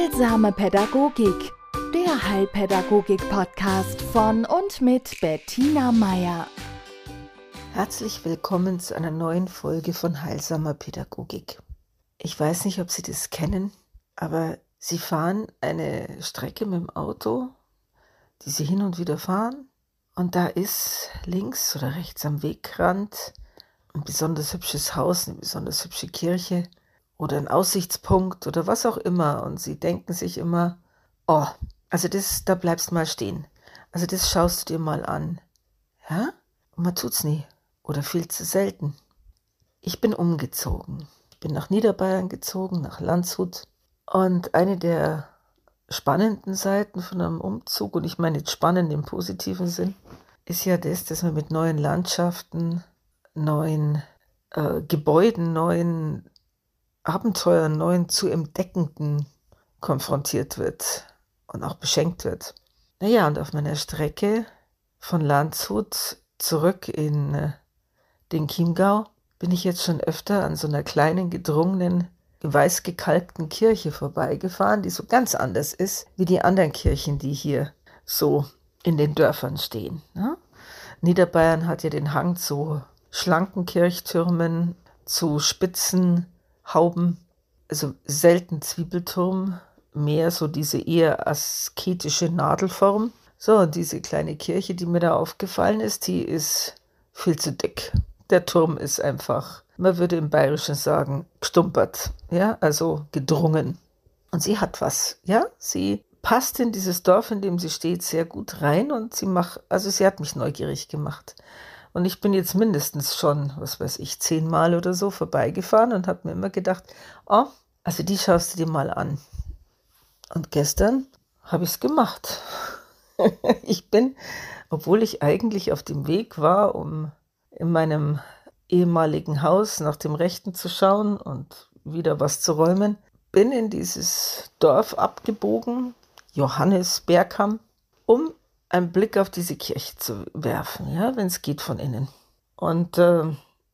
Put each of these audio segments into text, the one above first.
Heilsame Pädagogik, der Heilpädagogik-Podcast von und mit Bettina Meier. Herzlich willkommen zu einer neuen Folge von Heilsamer Pädagogik. Ich weiß nicht, ob Sie das kennen, aber Sie fahren eine Strecke mit dem Auto, die Sie hin und wieder fahren, und da ist links oder rechts am Wegrand ein besonders hübsches Haus, eine besonders hübsche Kirche oder ein Aussichtspunkt oder was auch immer. Und sie denken sich immer, oh, also das, da bleibst mal stehen. Also das schaust du dir mal an. Ja? Und man tut's nie. Oder viel zu selten. Ich bin umgezogen. Ich bin nach Niederbayern gezogen, nach Landshut. Und eine der spannenden Seiten von einem Umzug, und ich meine jetzt spannend im positiven Sinn, ist ja das, dass man mit neuen Landschaften, neuen äh, Gebäuden, neuen Abenteuern, neuen zu entdeckenden konfrontiert wird und auch beschenkt wird. Naja, und auf meiner Strecke von Landshut zurück in äh, den Chiemgau bin ich jetzt schon öfter an so einer kleinen, gedrungenen, weiß gekalkten Kirche vorbeigefahren, die so ganz anders ist wie die anderen Kirchen, die hier so in den Dörfern stehen. Ne? Niederbayern hat ja den Hang zu schlanken Kirchtürmen, zu spitzen Hauben, also selten Zwiebelturm, mehr so diese eher asketische Nadelform. So, diese kleine Kirche, die mir da aufgefallen ist, die ist viel zu dick. Der Turm ist einfach, man würde im Bayerischen sagen, gestumpert, ja, also gedrungen. Und sie hat was, ja, sie passt in dieses Dorf, in dem sie steht, sehr gut rein und sie macht, also sie hat mich neugierig gemacht. Und ich bin jetzt mindestens schon, was weiß ich, zehnmal oder so vorbeigefahren und habe mir immer gedacht, oh, also die schaust du dir mal an. Und gestern habe ich es gemacht. ich bin, obwohl ich eigentlich auf dem Weg war, um in meinem ehemaligen Haus nach dem Rechten zu schauen und wieder was zu räumen, bin in dieses Dorf abgebogen, Johannes Bergham, um einen Blick auf diese Kirche zu werfen, ja, wenn es geht von innen. Und äh,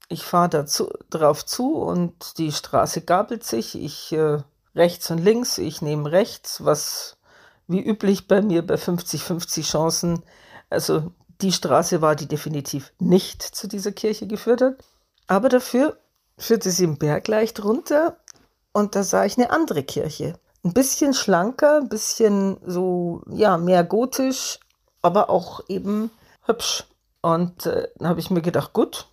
ich fahre dazu, drauf zu und die Straße gabelt sich. Ich äh, rechts und links, ich nehme rechts, was wie üblich bei mir bei 50-50 Chancen, also die Straße war, die definitiv nicht zu dieser Kirche geführt hat. Aber dafür führte sie im Berg leicht runter und da sah ich eine andere Kirche. Ein bisschen schlanker, ein bisschen so, ja, mehr gotisch, aber auch eben hübsch. Und äh, dann habe ich mir gedacht, gut,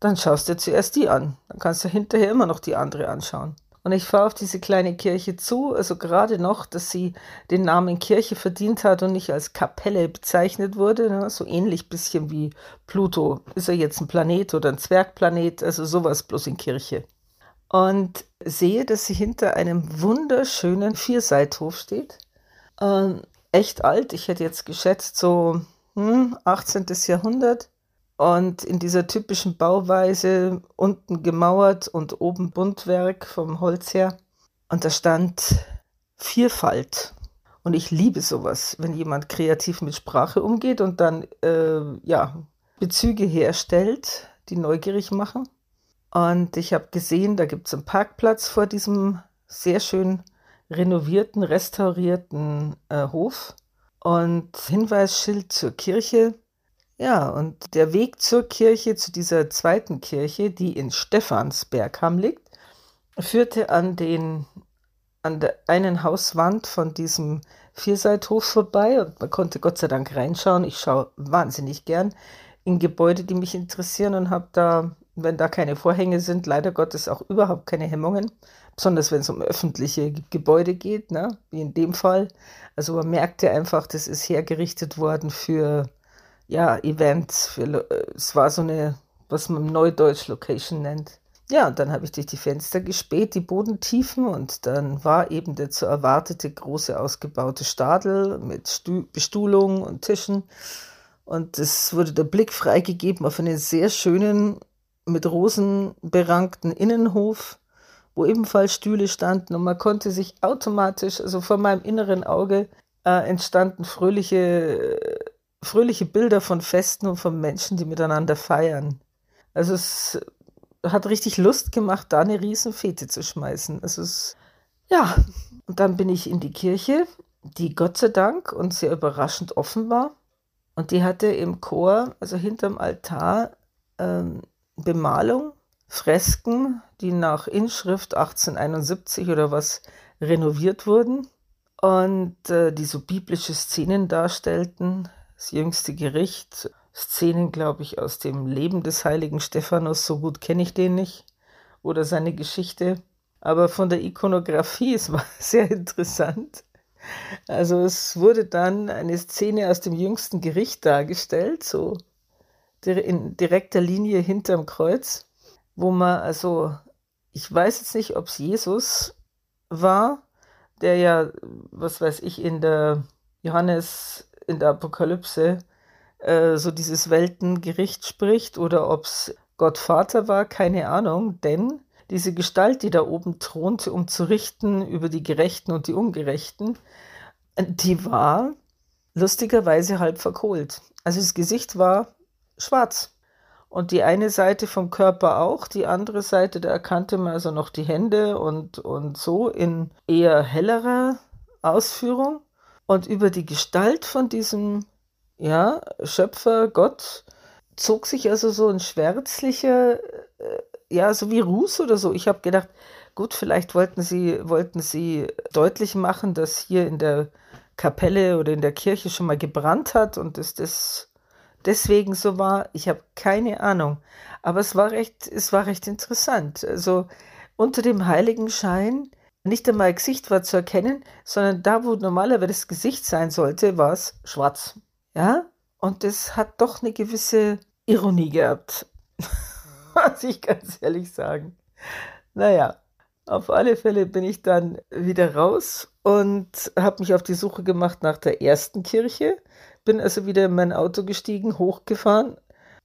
dann schaust du zuerst die an. Dann kannst du hinterher immer noch die andere anschauen. Und ich fahre auf diese kleine Kirche zu, also gerade noch, dass sie den Namen Kirche verdient hat und nicht als Kapelle bezeichnet wurde, ne? so ähnlich bisschen wie Pluto. Ist er jetzt ein Planet oder ein Zwergplanet, also sowas bloß in Kirche. Und sehe, dass sie hinter einem wunderschönen Vierseithof steht. Ähm, echt alt. Ich hätte jetzt geschätzt so hm, 18. Jahrhundert. Und in dieser typischen Bauweise unten gemauert und oben Buntwerk vom Holz her. Und da stand Vielfalt. Und ich liebe sowas, wenn jemand kreativ mit Sprache umgeht und dann äh, ja, Bezüge herstellt, die neugierig machen. Und ich habe gesehen, da gibt es einen Parkplatz vor diesem sehr schön renovierten, restaurierten äh, Hof und Hinweisschild zur Kirche. Ja, und der Weg zur Kirche, zu dieser zweiten Kirche, die in Stephansbergham liegt, führte an den an der einen Hauswand von diesem Vierseithof vorbei und man konnte Gott sei Dank reinschauen. Ich schaue wahnsinnig gern in Gebäude, die mich interessieren und habe da, wenn da keine Vorhänge sind, leider Gottes auch überhaupt keine Hemmungen besonders wenn es um öffentliche Gebäude geht, ne? wie in dem Fall. Also man merkt ja einfach, das ist hergerichtet worden für ja, Events. Für, es war so eine, was man Neudeutsch Location nennt. Ja, und dann habe ich durch die Fenster gespäht, die Bodentiefen, und dann war eben der zu erwartete große ausgebaute Stadel mit Stu Bestuhlung und Tischen. Und es wurde der Blick freigegeben auf einen sehr schönen, mit Rosen berankten Innenhof wo ebenfalls Stühle standen und man konnte sich automatisch, also vor meinem inneren Auge äh, entstanden fröhliche, fröhliche Bilder von Festen und von Menschen, die miteinander feiern. Also es hat richtig Lust gemacht, da eine riesen Fete zu schmeißen. Also es Ja, und dann bin ich in die Kirche, die Gott sei Dank und sehr überraschend offen war. Und die hatte im Chor, also hinterm Altar, ähm, Bemalung, Fresken, die nach Inschrift 1871 oder was renoviert wurden und äh, die so biblische Szenen darstellten. Das jüngste Gericht, Szenen, glaube ich, aus dem Leben des heiligen Stephanus, so gut kenne ich den nicht, oder seine Geschichte. Aber von der Ikonografie, es war sehr interessant. Also es wurde dann eine Szene aus dem jüngsten Gericht dargestellt, so in direkter Linie hinterm Kreuz, wo man also, ich weiß jetzt nicht, ob es Jesus war, der ja, was weiß ich, in der Johannes, in der Apokalypse äh, so dieses Weltengericht spricht oder ob es Gott Vater war, keine Ahnung, denn diese Gestalt, die da oben thronte, um zu richten über die Gerechten und die Ungerechten, die war lustigerweise halb verkohlt. Also das Gesicht war schwarz. Und die eine Seite vom Körper auch, die andere Seite, da erkannte man also noch die Hände und, und so in eher hellerer Ausführung. Und über die Gestalt von diesem ja, Schöpfer, Gott, zog sich also so ein schwärzlicher, äh, ja, so wie Ruß oder so. Ich habe gedacht, gut, vielleicht wollten sie, wollten sie deutlich machen, dass hier in der Kapelle oder in der Kirche schon mal gebrannt hat und dass das deswegen so war. Ich habe keine Ahnung. Aber es war recht, es war recht interessant. Also unter dem Heiligenschein nicht einmal Gesicht war zu erkennen, sondern da, wo normalerweise das Gesicht sein sollte, war es schwarz. Ja, und das hat doch eine gewisse Ironie gehabt. Muss ich ganz ehrlich sagen. Naja, auf alle Fälle bin ich dann wieder raus und habe mich auf die Suche gemacht nach der ersten Kirche. Bin also wieder in mein Auto gestiegen, hochgefahren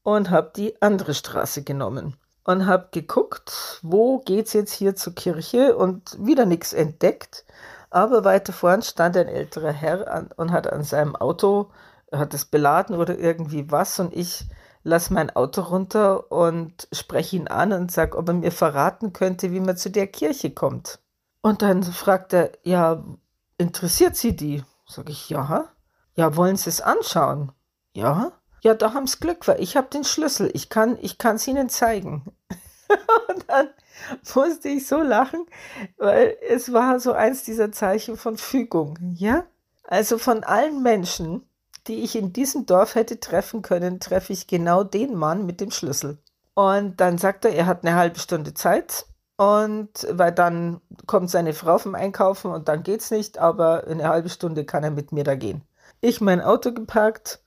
und habe die andere Straße genommen und habe geguckt, wo geht's jetzt hier zur Kirche und wieder nichts entdeckt. Aber weiter vorn stand ein älterer Herr an, und hat an seinem Auto, hat es beladen oder irgendwie was und ich lasse mein Auto runter und spreche ihn an und sage, ob er mir verraten könnte, wie man zu der Kirche kommt. Und dann fragt er, ja, interessiert Sie die? Sag ich, ja. Ja, wollen Sie es anschauen? Ja. Ja, da haben Sie Glück, weil ich habe den Schlüssel. Ich kann ich es Ihnen zeigen. und dann musste ich so lachen, weil es war so eins dieser Zeichen von Fügung, ja? Also von allen Menschen, die ich in diesem Dorf hätte treffen können, treffe ich genau den Mann mit dem Schlüssel. Und dann sagt er, er hat eine halbe Stunde Zeit. Und weil dann kommt seine Frau vom Einkaufen und dann geht's nicht, aber eine halbe Stunde kann er mit mir da gehen. Ich mein Auto geparkt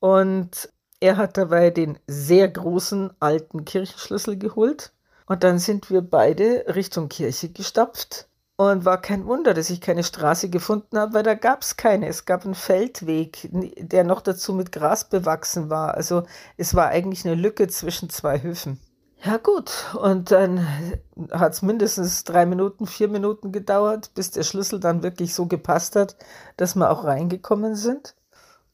und er hat dabei den sehr großen alten Kirchenschlüssel geholt. Und dann sind wir beide Richtung Kirche gestapft. Und war kein Wunder, dass ich keine Straße gefunden habe, weil da gab es keine. Es gab einen Feldweg, der noch dazu mit Gras bewachsen war. Also es war eigentlich eine Lücke zwischen zwei Höfen. Ja gut, und dann hat es mindestens drei Minuten, vier Minuten gedauert, bis der Schlüssel dann wirklich so gepasst hat, dass wir auch reingekommen sind.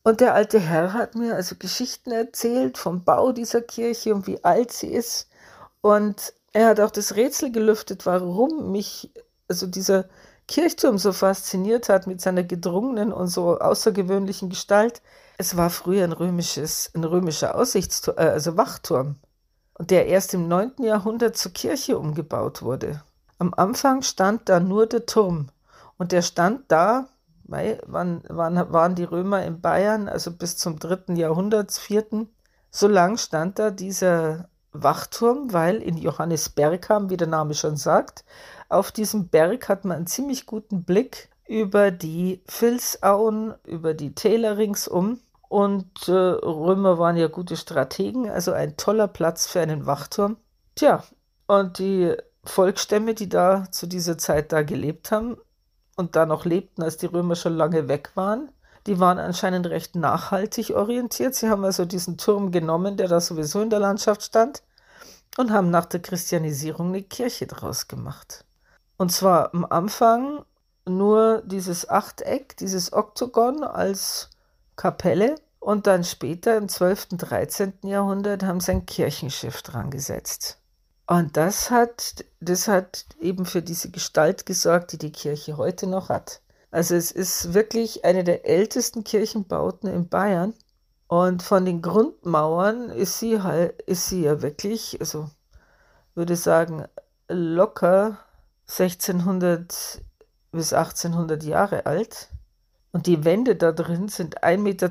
Und der alte Herr hat mir also Geschichten erzählt vom Bau dieser Kirche und wie alt sie ist. Und er hat auch das Rätsel gelüftet, warum mich also dieser Kirchturm so fasziniert hat mit seiner gedrungenen und so außergewöhnlichen Gestalt. Es war früher ein römisches, ein römischer Aussichtsturm, äh, also Wachturm, und der erst im 9. Jahrhundert zur Kirche umgebaut wurde. Am Anfang stand da nur der Turm und der stand da, weil, wann, wann waren die Römer in Bayern, also bis zum 3. Jahrhundert, 4. So lang stand da dieser Wachturm, weil in Johannesbergham, wie der Name schon sagt, auf diesem Berg hat man einen ziemlich guten Blick über die Vilsauen, über die Täler ringsum. Und äh, Römer waren ja gute Strategen, also ein toller Platz für einen Wachturm. Tja, und die Volksstämme, die da zu dieser Zeit da gelebt haben und da noch lebten, als die Römer schon lange weg waren, die waren anscheinend recht nachhaltig orientiert. Sie haben also diesen Turm genommen, der da sowieso in der Landschaft stand, und haben nach der Christianisierung eine Kirche draus gemacht. Und zwar am Anfang nur dieses Achteck, dieses Oktogon als Kapelle. Und dann später im 12., 13. Jahrhundert haben sie ein Kirchenschiff dran gesetzt. Und das hat, das hat eben für diese Gestalt gesorgt, die die Kirche heute noch hat. Also es ist wirklich eine der ältesten Kirchenbauten in Bayern. Und von den Grundmauern ist sie halt, ist sie ja wirklich, also würde sagen, locker 1600 bis 1800 Jahre alt. Und die Wände da drin sind 1,20 Meter,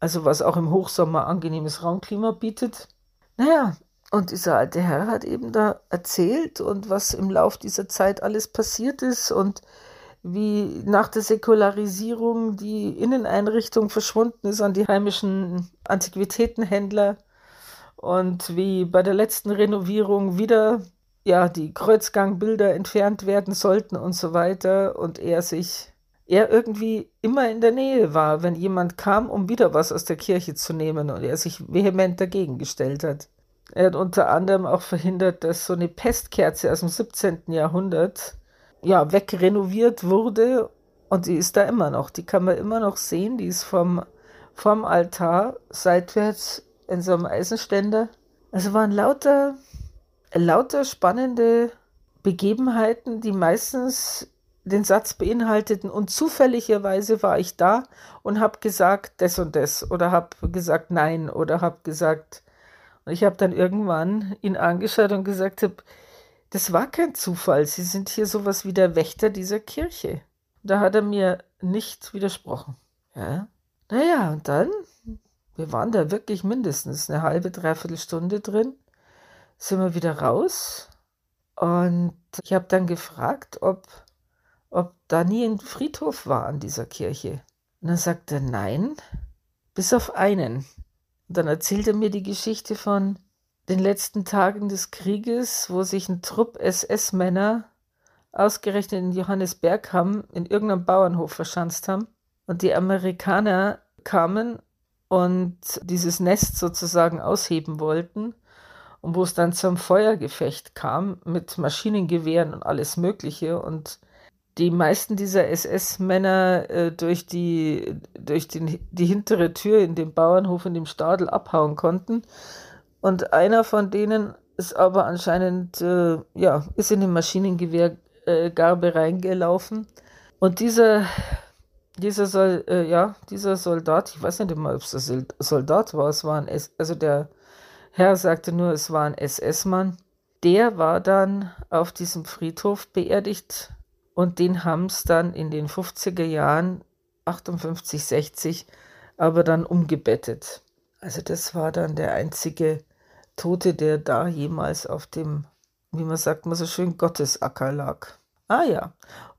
also was auch im Hochsommer angenehmes Raumklima bietet. Naja, und dieser alte Herr hat eben da erzählt und was im Lauf dieser Zeit alles passiert ist und wie nach der Säkularisierung die Inneneinrichtung verschwunden ist an die heimischen Antiquitätenhändler und wie bei der letzten Renovierung wieder ja die Kreuzgangbilder entfernt werden sollten und so weiter und er sich er irgendwie immer in der Nähe war, wenn jemand kam, um wieder was aus der Kirche zu nehmen und er sich vehement dagegen gestellt hat. Er hat unter anderem auch verhindert, dass so eine Pestkerze aus dem 17. Jahrhundert ja, wegrenoviert wurde und die ist da immer noch. Die kann man immer noch sehen. Die ist vom, vom Altar seitwärts in so einem Eisenständer. Also waren lauter, lauter spannende Begebenheiten, die meistens den Satz beinhalteten und zufälligerweise war ich da und habe gesagt das und das oder habe gesagt nein oder habe gesagt und ich habe dann irgendwann ihn angeschaut und gesagt habe, das war kein Zufall, Sie sind hier sowas wie der Wächter dieser Kirche. Da hat er mir nicht widersprochen. Ja. Naja, und dann, wir waren da wirklich mindestens eine halbe, dreiviertel Stunde drin, sind wir wieder raus und ich habe dann gefragt, ob ob da nie ein Friedhof war an dieser Kirche. Und dann sagt er, nein, bis auf einen. Und dann erzählt er mir die Geschichte von den letzten Tagen des Krieges, wo sich ein Trupp SS-Männer ausgerechnet in Johannesberg haben, in irgendeinem Bauernhof verschanzt haben. Und die Amerikaner kamen und dieses Nest sozusagen ausheben wollten. Und wo es dann zum Feuergefecht kam mit Maschinengewehren und alles Mögliche. Und die meisten dieser SS-Männer äh, durch, die, durch den, die hintere Tür in dem Bauernhof in dem Stadel abhauen konnten. Und einer von denen ist aber anscheinend, äh, ja, ist in den Maschinengewehrgarbe äh, reingelaufen. Und dieser, dieser, Sol, äh, ja, dieser Soldat, ich weiß nicht immer, ob es der Soldat war, es war ein, S also der Herr sagte nur, es war ein SS-Mann. Der war dann auf diesem Friedhof beerdigt und den haben es dann in den 50er Jahren, 58, 60, aber dann umgebettet. Also das war dann der einzige Tote, der da jemals auf dem, wie man sagt, man so schön Gottesacker lag. Ah ja.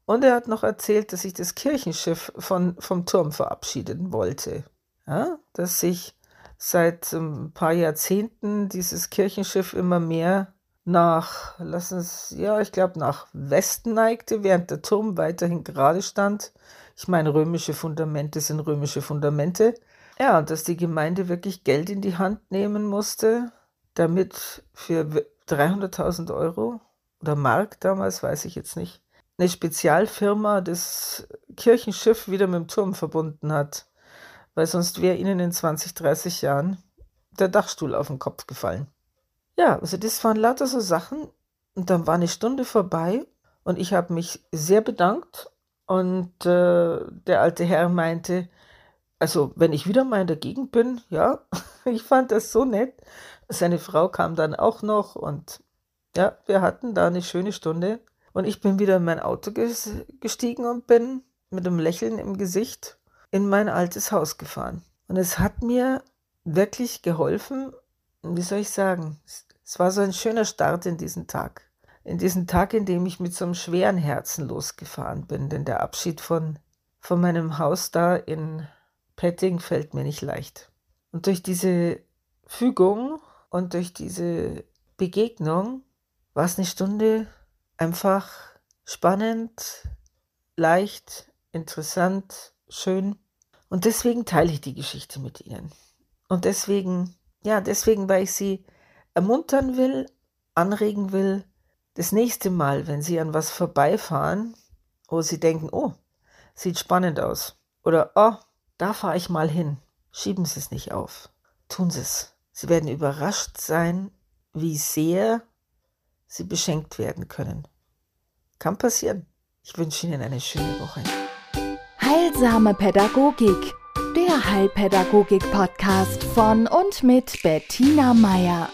Und er hat noch erzählt, dass sich das Kirchenschiff von, vom Turm verabschieden wollte. Ja, dass sich seit ein paar Jahrzehnten dieses Kirchenschiff immer mehr nach, lass uns, ja, ich glaube, nach Westen neigte, während der Turm weiterhin gerade stand. Ich meine, römische Fundamente sind römische Fundamente. Ja, dass die Gemeinde wirklich Geld in die Hand nehmen musste, damit für 300.000 Euro oder Mark damals, weiß ich jetzt nicht, eine Spezialfirma das Kirchenschiff wieder mit dem Turm verbunden hat, weil sonst wäre ihnen in 20, 30 Jahren der Dachstuhl auf den Kopf gefallen. Ja, also das waren lauter so Sachen. Und dann war eine Stunde vorbei und ich habe mich sehr bedankt. Und äh, der alte Herr meinte, also wenn ich wieder mal in der Gegend bin, ja, ich fand das so nett. Seine Frau kam dann auch noch und ja, wir hatten da eine schöne Stunde. Und ich bin wieder in mein Auto gestiegen und bin mit einem Lächeln im Gesicht in mein altes Haus gefahren. Und es hat mir wirklich geholfen, wie soll ich sagen, es war so ein schöner Start in diesen Tag. In diesen Tag, in dem ich mit so einem schweren Herzen losgefahren bin, denn der Abschied von, von meinem Haus da in Petting fällt mir nicht leicht. Und durch diese Fügung und durch diese Begegnung war es eine Stunde einfach spannend, leicht, interessant, schön. Und deswegen teile ich die Geschichte mit Ihnen. Und deswegen, ja, deswegen, weil ich sie ermuntern will, anregen will, das nächste Mal, wenn Sie an was vorbeifahren, wo Sie denken, oh, sieht spannend aus, oder oh, da fahre ich mal hin, schieben Sie es nicht auf, tun Sie es. Sie werden überrascht sein, wie sehr sie beschenkt werden können. Kann passieren. Ich wünsche Ihnen eine schöne Woche. Heilsame Pädagogik, der Heilpädagogik-Podcast von und mit Bettina Meier.